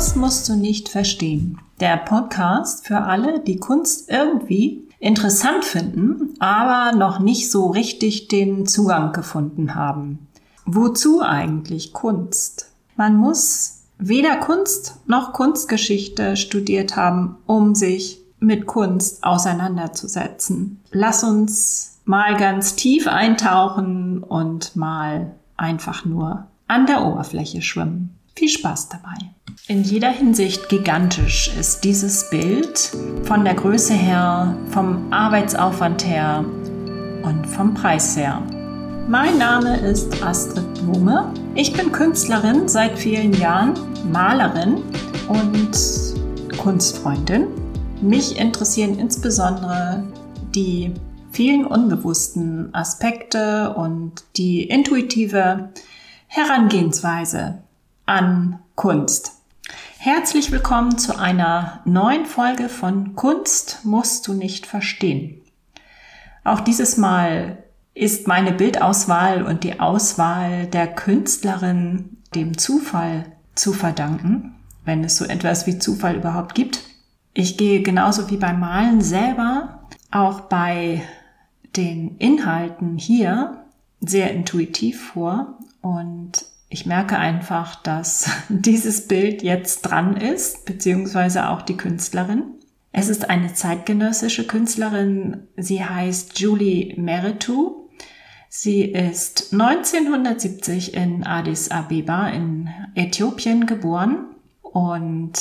Kunst musst du nicht verstehen. Der Podcast für alle, die Kunst irgendwie interessant finden, aber noch nicht so richtig den Zugang gefunden haben. Wozu eigentlich Kunst? Man muss weder Kunst noch Kunstgeschichte studiert haben, um sich mit Kunst auseinanderzusetzen. Lass uns mal ganz tief eintauchen und mal einfach nur an der Oberfläche schwimmen. Viel Spaß dabei. In jeder Hinsicht gigantisch ist dieses Bild von der Größe her, vom Arbeitsaufwand her und vom Preis her. Mein Name ist Astrid Blume. Ich bin Künstlerin seit vielen Jahren, Malerin und Kunstfreundin. Mich interessieren insbesondere die vielen unbewussten Aspekte und die intuitive Herangehensweise an Kunst. Herzlich willkommen zu einer neuen Folge von Kunst musst du nicht verstehen. Auch dieses Mal ist meine Bildauswahl und die Auswahl der Künstlerin dem Zufall zu verdanken, wenn es so etwas wie Zufall überhaupt gibt. Ich gehe genauso wie beim Malen selber auch bei den Inhalten hier sehr intuitiv vor und ich merke einfach, dass dieses Bild jetzt dran ist, beziehungsweise auch die Künstlerin. Es ist eine zeitgenössische Künstlerin. Sie heißt Julie Meritou. Sie ist 1970 in Addis Abeba in Äthiopien geboren und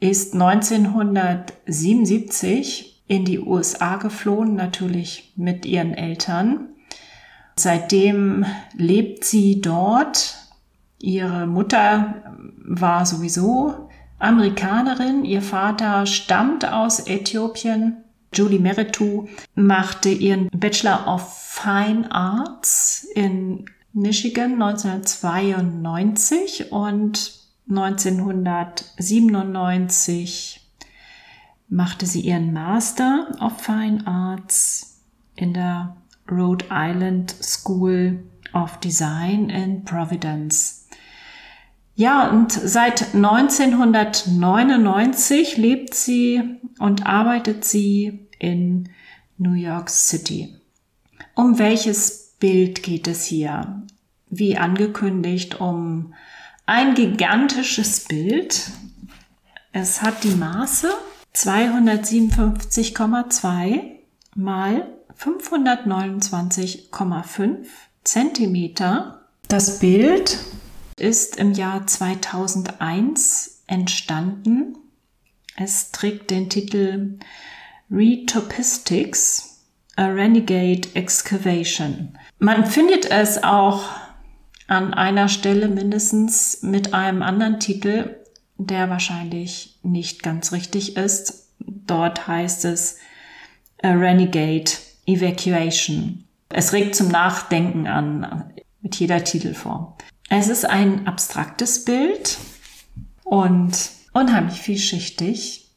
ist 1977 in die USA geflohen, natürlich mit ihren Eltern. Seitdem lebt sie dort. Ihre Mutter war sowieso Amerikanerin, ihr Vater stammt aus Äthiopien. Julie Meritou machte ihren Bachelor of Fine Arts in Michigan 1992 und 1997 machte sie ihren Master of Fine Arts in der Rhode Island School of Design in Providence. Ja, und seit 1999 lebt sie und arbeitet sie in New York City. Um welches Bild geht es hier? Wie angekündigt, um ein gigantisches Bild. Es hat die Maße 257,2 mal 529,5 Zentimeter. Das Bild ist im Jahr 2001 entstanden. Es trägt den Titel Retopistics, a Renegade Excavation. Man findet es auch an einer Stelle mindestens mit einem anderen Titel, der wahrscheinlich nicht ganz richtig ist. Dort heißt es a Renegade Evacuation. Es regt zum Nachdenken an mit jeder Titelform. Es ist ein abstraktes Bild und unheimlich vielschichtig,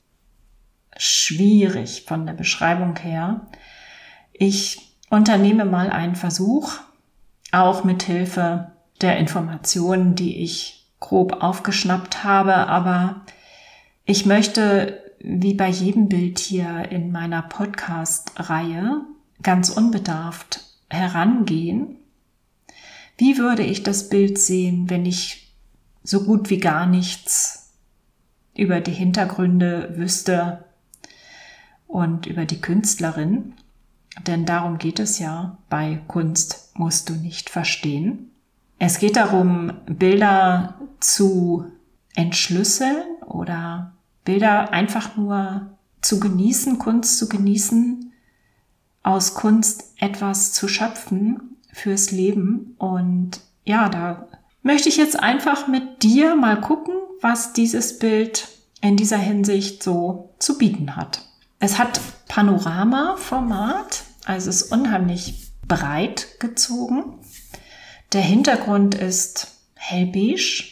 schwierig von der Beschreibung her. Ich unternehme mal einen Versuch, auch mit Hilfe der Informationen, die ich grob aufgeschnappt habe, aber ich möchte, wie bei jedem Bild hier in meiner Podcast-Reihe, ganz unbedarft herangehen wie würde ich das Bild sehen, wenn ich so gut wie gar nichts über die Hintergründe wüsste und über die Künstlerin? Denn darum geht es ja bei Kunst musst du nicht verstehen. Es geht darum, Bilder zu entschlüsseln oder Bilder einfach nur zu genießen, Kunst zu genießen, aus Kunst etwas zu schöpfen fürs Leben. Und ja, da möchte ich jetzt einfach mit dir mal gucken, was dieses Bild in dieser Hinsicht so zu bieten hat. Es hat Panorama-Format, also ist unheimlich breit gezogen. Der Hintergrund ist hellbeige,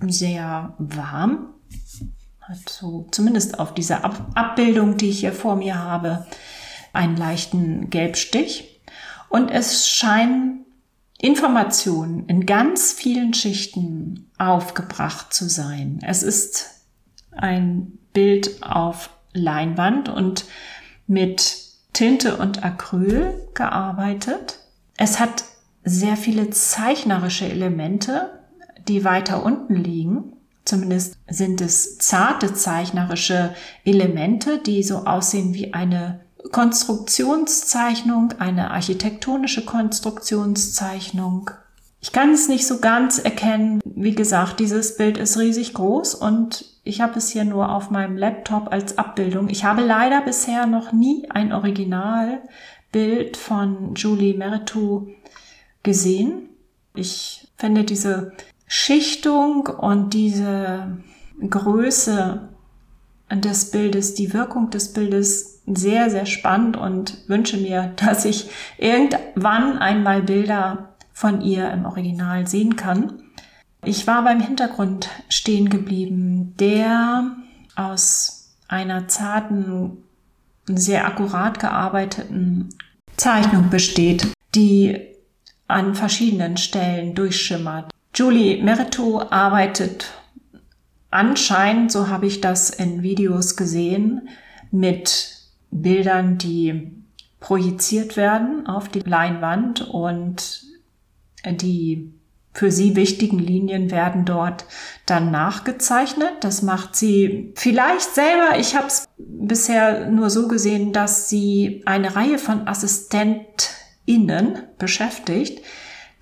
sehr warm. Hat so, zumindest auf dieser Ab Abbildung, die ich hier vor mir habe, einen leichten Gelbstich. Und es scheinen Informationen in ganz vielen Schichten aufgebracht zu sein. Es ist ein Bild auf Leinwand und mit Tinte und Acryl gearbeitet. Es hat sehr viele zeichnerische Elemente, die weiter unten liegen. Zumindest sind es zarte zeichnerische Elemente, die so aussehen wie eine Konstruktionszeichnung, eine architektonische Konstruktionszeichnung. Ich kann es nicht so ganz erkennen. Wie gesagt, dieses Bild ist riesig groß und ich habe es hier nur auf meinem Laptop als Abbildung. Ich habe leider bisher noch nie ein Originalbild von Julie Meritou gesehen. Ich finde diese Schichtung und diese Größe des Bildes, die Wirkung des Bildes sehr, sehr spannend und wünsche mir, dass ich irgendwann einmal Bilder von ihr im Original sehen kann. Ich war beim Hintergrund stehen geblieben, der aus einer zarten, sehr akkurat gearbeiteten Zeichnung besteht, die an verschiedenen Stellen durchschimmert. Julie Merito arbeitet anscheinend, so habe ich das in Videos gesehen, mit Bildern, die projiziert werden auf die Leinwand und die für sie wichtigen Linien werden dort dann nachgezeichnet. Das macht sie vielleicht selber. Ich habe es bisher nur so gesehen, dass sie eine Reihe von AssistentInnen beschäftigt,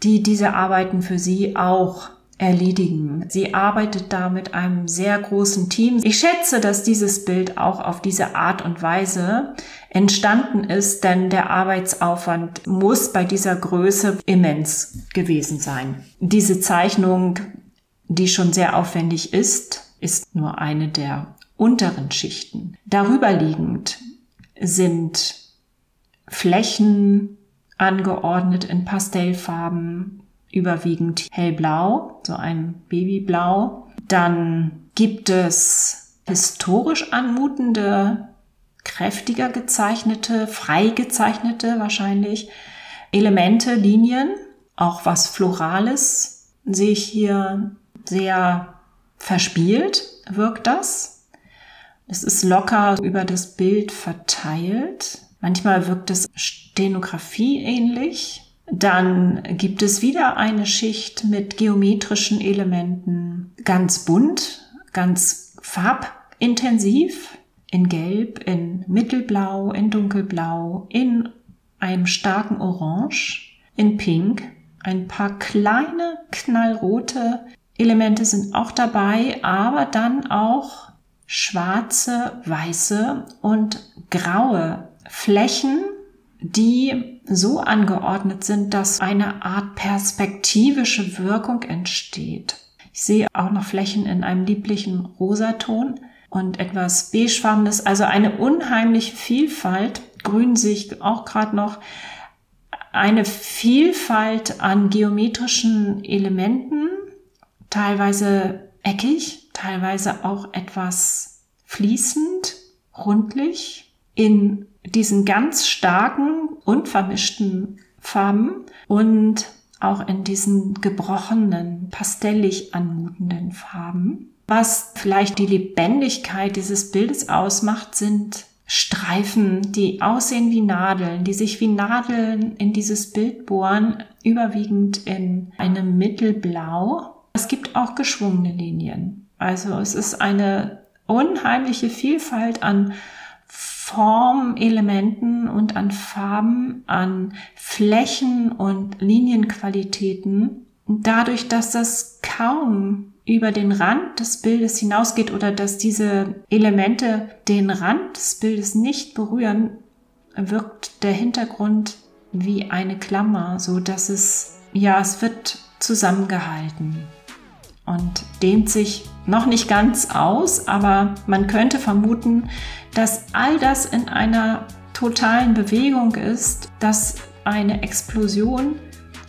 die diese Arbeiten für sie auch erledigen. Sie arbeitet da mit einem sehr großen Team. Ich schätze, dass dieses Bild auch auf diese Art und Weise entstanden ist, denn der Arbeitsaufwand muss bei dieser Größe immens gewesen sein. Diese Zeichnung, die schon sehr aufwendig ist, ist nur eine der unteren Schichten. Darüber liegend sind Flächen angeordnet in Pastellfarben, überwiegend hellblau, so ein Babyblau. Dann gibt es historisch anmutende, kräftiger gezeichnete, frei gezeichnete wahrscheinlich Elemente, Linien, auch was Florales sehe ich hier sehr verspielt, wirkt das. Es ist locker über das Bild verteilt. Manchmal wirkt es Stenografie ähnlich. Dann gibt es wieder eine Schicht mit geometrischen Elementen, ganz bunt, ganz farbintensiv, in Gelb, in Mittelblau, in Dunkelblau, in einem starken Orange, in Pink. Ein paar kleine knallrote Elemente sind auch dabei, aber dann auch schwarze, weiße und graue Flächen, die so angeordnet sind, dass eine Art perspektivische Wirkung entsteht. Ich sehe auch noch Flächen in einem lieblichen Rosaton und etwas beigefarbenes, also eine unheimliche Vielfalt. Grün sehe ich auch gerade noch eine Vielfalt an geometrischen Elementen, teilweise eckig, teilweise auch etwas fließend, rundlich, in diesen ganz starken, unvermischten Farben und auch in diesen gebrochenen, pastellig anmutenden Farben. Was vielleicht die Lebendigkeit dieses Bildes ausmacht, sind Streifen, die aussehen wie Nadeln, die sich wie Nadeln in dieses Bild bohren, überwiegend in einem Mittelblau. Es gibt auch geschwungene Linien. Also es ist eine unheimliche Vielfalt an Formelementen und an Farben, an Flächen und Linienqualitäten. Dadurch, dass das kaum über den Rand des Bildes hinausgeht oder dass diese Elemente den Rand des Bildes nicht berühren, wirkt der Hintergrund wie eine Klammer, so dass es, ja, es wird zusammengehalten und dehnt sich noch nicht ganz aus, aber man könnte vermuten, dass all das in einer totalen Bewegung ist, dass eine Explosion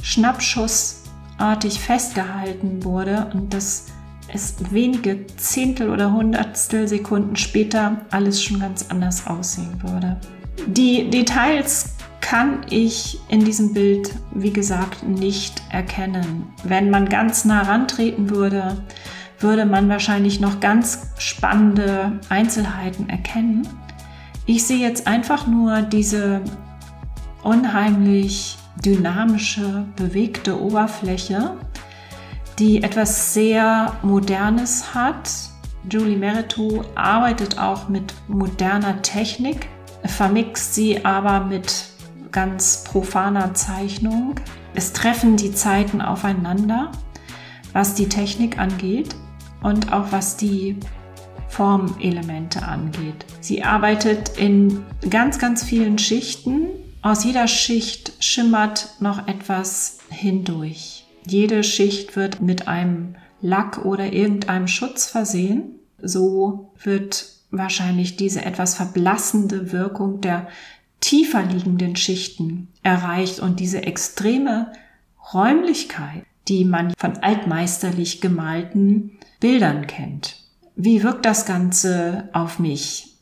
schnappschussartig festgehalten wurde und dass es wenige Zehntel oder Hundertstel Sekunden später alles schon ganz anders aussehen würde. Die Details kann ich in diesem Bild, wie gesagt, nicht erkennen. Wenn man ganz nah rantreten würde, würde man wahrscheinlich noch ganz spannende Einzelheiten erkennen. Ich sehe jetzt einfach nur diese unheimlich dynamische, bewegte Oberfläche, die etwas sehr Modernes hat. Julie Meritou arbeitet auch mit moderner Technik, vermixt sie aber mit ganz profaner Zeichnung. Es treffen die Zeiten aufeinander, was die Technik angeht und auch was die Formelemente angeht. Sie arbeitet in ganz, ganz vielen Schichten. Aus jeder Schicht schimmert noch etwas hindurch. Jede Schicht wird mit einem Lack oder irgendeinem Schutz versehen. So wird wahrscheinlich diese etwas verblassende Wirkung der tiefer liegenden Schichten erreicht und diese extreme Räumlichkeit, die man von altmeisterlich gemalten Bildern kennt. Wie wirkt das Ganze auf mich?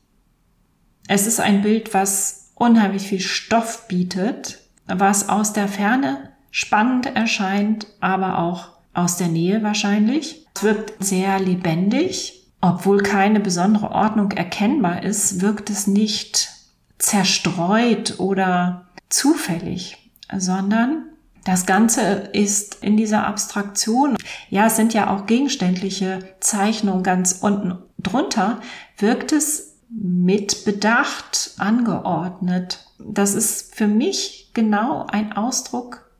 Es ist ein Bild, was unheimlich viel Stoff bietet, was aus der Ferne spannend erscheint, aber auch aus der Nähe wahrscheinlich. Es wirkt sehr lebendig. Obwohl keine besondere Ordnung erkennbar ist, wirkt es nicht zerstreut oder zufällig, sondern das Ganze ist in dieser Abstraktion, ja, es sind ja auch gegenständliche Zeichnungen ganz unten drunter, wirkt es mit Bedacht angeordnet. Das ist für mich genau ein Ausdruck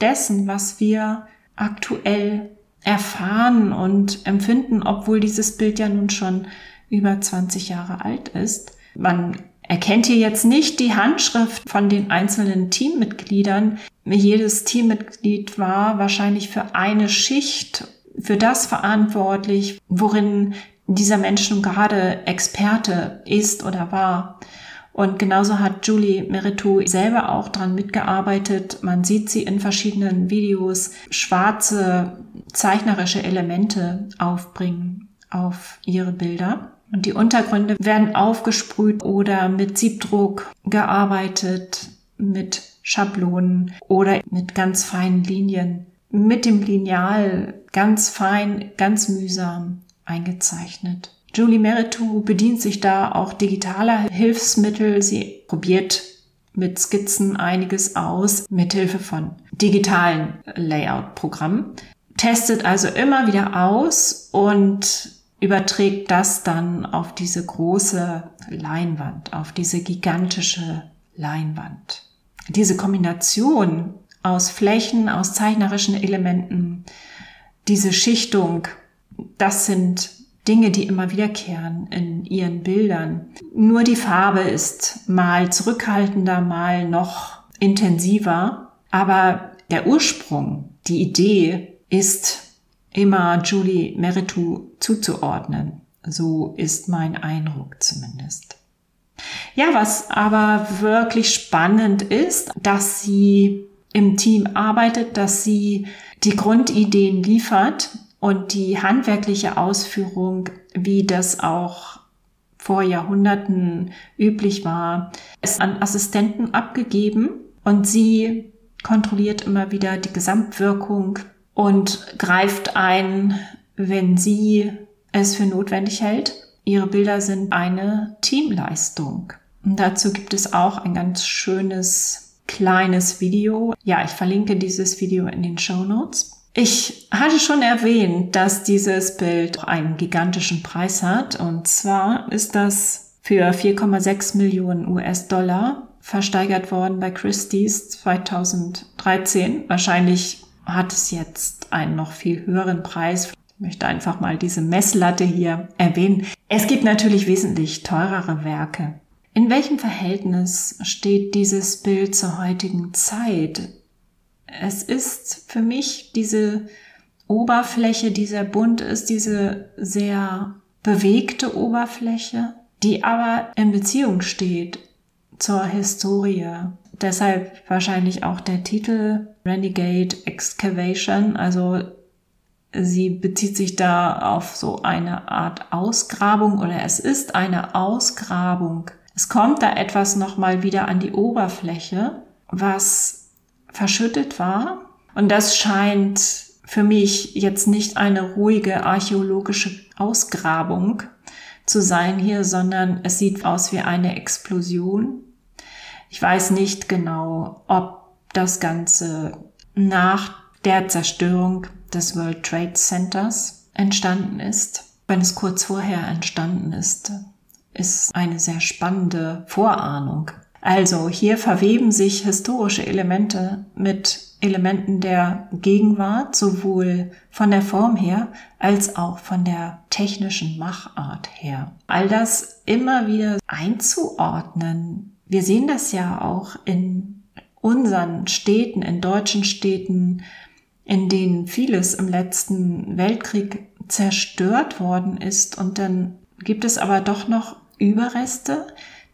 dessen, was wir aktuell erfahren und empfinden, obwohl dieses Bild ja nun schon über 20 Jahre alt ist. Man erkennt hier jetzt nicht die Handschrift von den einzelnen Teammitgliedern. Jedes Teammitglied war wahrscheinlich für eine Schicht, für das verantwortlich, worin dieser Mensch nun gerade Experte ist oder war. Und genauso hat Julie Meritou selber auch dran mitgearbeitet. Man sieht sie in verschiedenen Videos schwarze zeichnerische Elemente aufbringen auf ihre Bilder. Und die Untergründe werden aufgesprüht oder mit Siebdruck gearbeitet, mit Schablonen oder mit ganz feinen Linien. Mit dem Lineal ganz fein, ganz mühsam eingezeichnet. Julie Meritou bedient sich da auch digitaler Hilfsmittel. Sie probiert mit Skizzen einiges aus, mit Hilfe von digitalen Layout-Programmen, testet also immer wieder aus und überträgt das dann auf diese große Leinwand, auf diese gigantische Leinwand. Diese Kombination aus Flächen, aus zeichnerischen Elementen, diese Schichtung, das sind Dinge, die immer wiederkehren in ihren Bildern. Nur die Farbe ist mal zurückhaltender, mal noch intensiver, aber der Ursprung, die Idee ist immer Julie Meritou zuzuordnen. So ist mein Eindruck zumindest. Ja, was aber wirklich spannend ist, dass sie im Team arbeitet, dass sie die Grundideen liefert und die handwerkliche Ausführung, wie das auch vor Jahrhunderten üblich war, ist an Assistenten abgegeben und sie kontrolliert immer wieder die Gesamtwirkung und greift ein, wenn sie es für notwendig hält. Ihre Bilder sind eine Teamleistung. Und dazu gibt es auch ein ganz schönes kleines Video. Ja, ich verlinke dieses Video in den Show Notes. Ich hatte schon erwähnt, dass dieses Bild einen gigantischen Preis hat. Und zwar ist das für 4,6 Millionen US-Dollar versteigert worden bei Christie's 2013. Wahrscheinlich hat es jetzt einen noch viel höheren Preis. Ich möchte einfach mal diese Messlatte hier erwähnen. Es gibt natürlich wesentlich teurere Werke. In welchem Verhältnis steht dieses Bild zur heutigen Zeit? Es ist für mich diese Oberfläche, die sehr bunt ist, diese sehr bewegte Oberfläche, die aber in Beziehung steht zur Historie. Deshalb wahrscheinlich auch der Titel Renegade Excavation. Also sie bezieht sich da auf so eine Art Ausgrabung oder es ist eine Ausgrabung. Es kommt da etwas nochmal wieder an die Oberfläche was verschüttet war. Und das scheint für mich jetzt nicht eine ruhige archäologische Ausgrabung zu sein hier, sondern es sieht aus wie eine Explosion. Ich weiß nicht genau, ob das Ganze nach der Zerstörung des World Trade Centers entstanden ist. Wenn es kurz vorher entstanden ist, ist eine sehr spannende Vorahnung. Also hier verweben sich historische Elemente mit Elementen der Gegenwart, sowohl von der Form her als auch von der technischen Machart her. All das immer wieder einzuordnen. Wir sehen das ja auch in unseren Städten, in deutschen Städten, in denen vieles im letzten Weltkrieg zerstört worden ist und dann gibt es aber doch noch Überreste,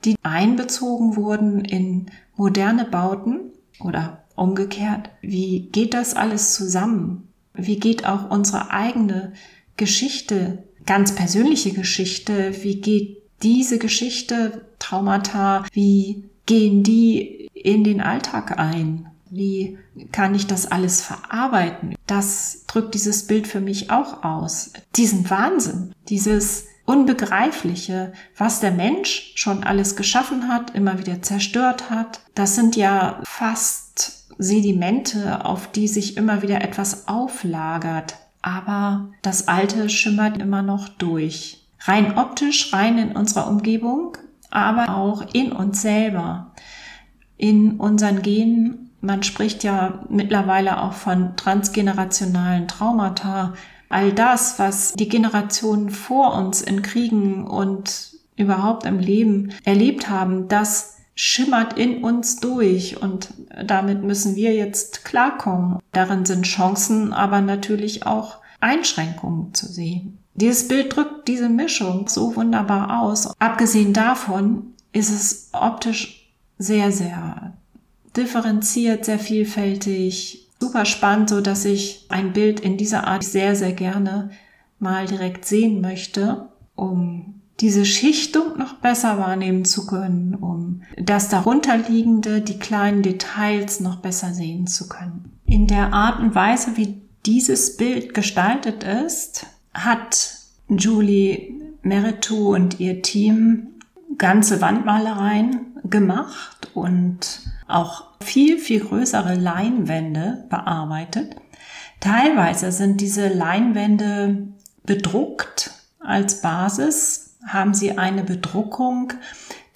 die einbezogen wurden in moderne Bauten oder umgekehrt. Wie geht das alles zusammen? Wie geht auch unsere eigene Geschichte, ganz persönliche Geschichte, wie geht diese Geschichte, Traumata, wie gehen die in den Alltag ein? Wie kann ich das alles verarbeiten? Das drückt dieses Bild für mich auch aus. Diesen Wahnsinn, dieses Unbegreifliche, was der Mensch schon alles geschaffen hat, immer wieder zerstört hat. Das sind ja fast Sedimente, auf die sich immer wieder etwas auflagert. Aber das Alte schimmert immer noch durch. Rein optisch, rein in unserer Umgebung, aber auch in uns selber, in unseren Genen. Man spricht ja mittlerweile auch von transgenerationalen Traumata, all das, was die Generationen vor uns in Kriegen und überhaupt im Leben erlebt haben, das schimmert in uns durch und damit müssen wir jetzt klarkommen. Darin sind Chancen, aber natürlich auch Einschränkungen zu sehen. Dieses Bild drückt diese Mischung so wunderbar aus. Abgesehen davon ist es optisch sehr, sehr differenziert, sehr vielfältig, super spannend, so dass ich ein Bild in dieser Art sehr, sehr gerne mal direkt sehen möchte, um diese Schichtung noch besser wahrnehmen zu können, um das darunterliegende, die kleinen Details noch besser sehen zu können. In der Art und Weise, wie dieses Bild gestaltet ist, hat Julie Meritou und ihr Team ganze Wandmalereien gemacht und auch viel, viel größere Leinwände bearbeitet. Teilweise sind diese Leinwände bedruckt als Basis, haben sie eine Bedruckung,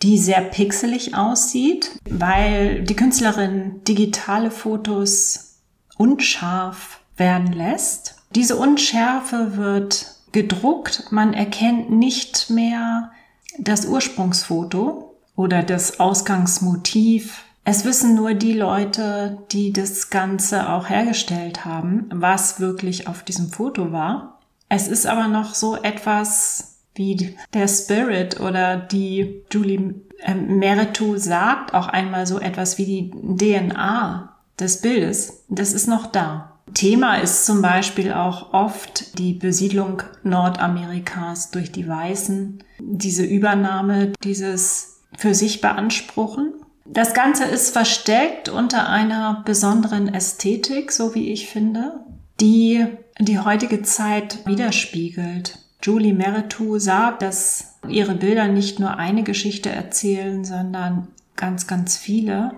die sehr pixelig aussieht, weil die Künstlerin digitale Fotos unscharf werden lässt. Diese Unschärfe wird gedruckt, man erkennt nicht mehr das Ursprungsfoto oder das Ausgangsmotiv es wissen nur die Leute, die das Ganze auch hergestellt haben, was wirklich auf diesem Foto war. Es ist aber noch so etwas wie der Spirit oder die Julie äh, Meritou sagt auch einmal so etwas wie die DNA des Bildes. Das ist noch da. Thema ist zum Beispiel auch oft die Besiedlung Nordamerikas durch die Weißen, diese Übernahme, dieses für sich beanspruchen das Ganze ist versteckt unter einer besonderen Ästhetik, so wie ich finde, die die heutige Zeit widerspiegelt. Julie Meritou sagt, dass ihre Bilder nicht nur eine Geschichte erzählen, sondern ganz, ganz viele.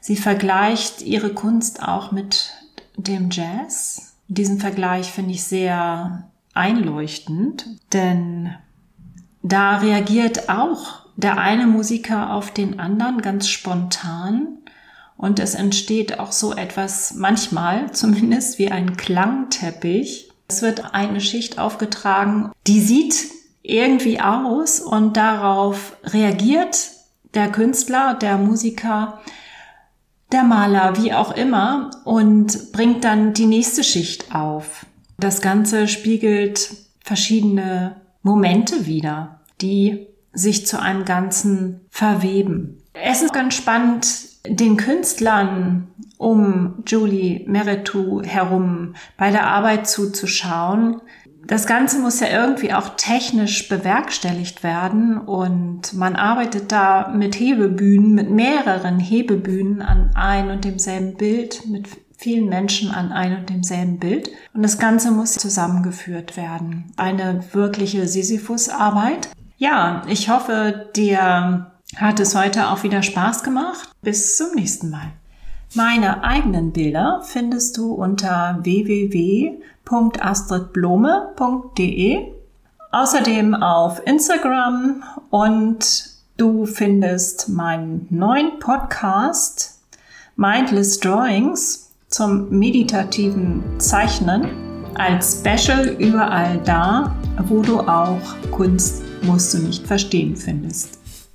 Sie vergleicht ihre Kunst auch mit dem Jazz. Diesen Vergleich finde ich sehr einleuchtend, denn da reagiert auch der eine Musiker auf den anderen ganz spontan und es entsteht auch so etwas manchmal zumindest wie ein Klangteppich. Es wird eine Schicht aufgetragen, die sieht irgendwie aus und darauf reagiert der Künstler, der Musiker, der Maler, wie auch immer und bringt dann die nächste Schicht auf. Das Ganze spiegelt verschiedene Momente wider, die sich zu einem Ganzen verweben. Es ist ganz spannend, den Künstlern um Julie Meritou herum bei der Arbeit zuzuschauen. Das Ganze muss ja irgendwie auch technisch bewerkstelligt werden und man arbeitet da mit Hebebühnen, mit mehreren Hebebühnen an ein und demselben Bild, mit vielen Menschen an ein und demselben Bild. Und das Ganze muss zusammengeführt werden. Eine wirkliche Sisyphus-Arbeit. Ja, ich hoffe, dir hat es heute auch wieder Spaß gemacht. Bis zum nächsten Mal. Meine eigenen Bilder findest du unter www.astridblome.de. Außerdem auf Instagram und du findest meinen neuen Podcast Mindless Drawings zum meditativen Zeichnen als Special überall da, wo du auch Kunst musst du nicht verstehen findest.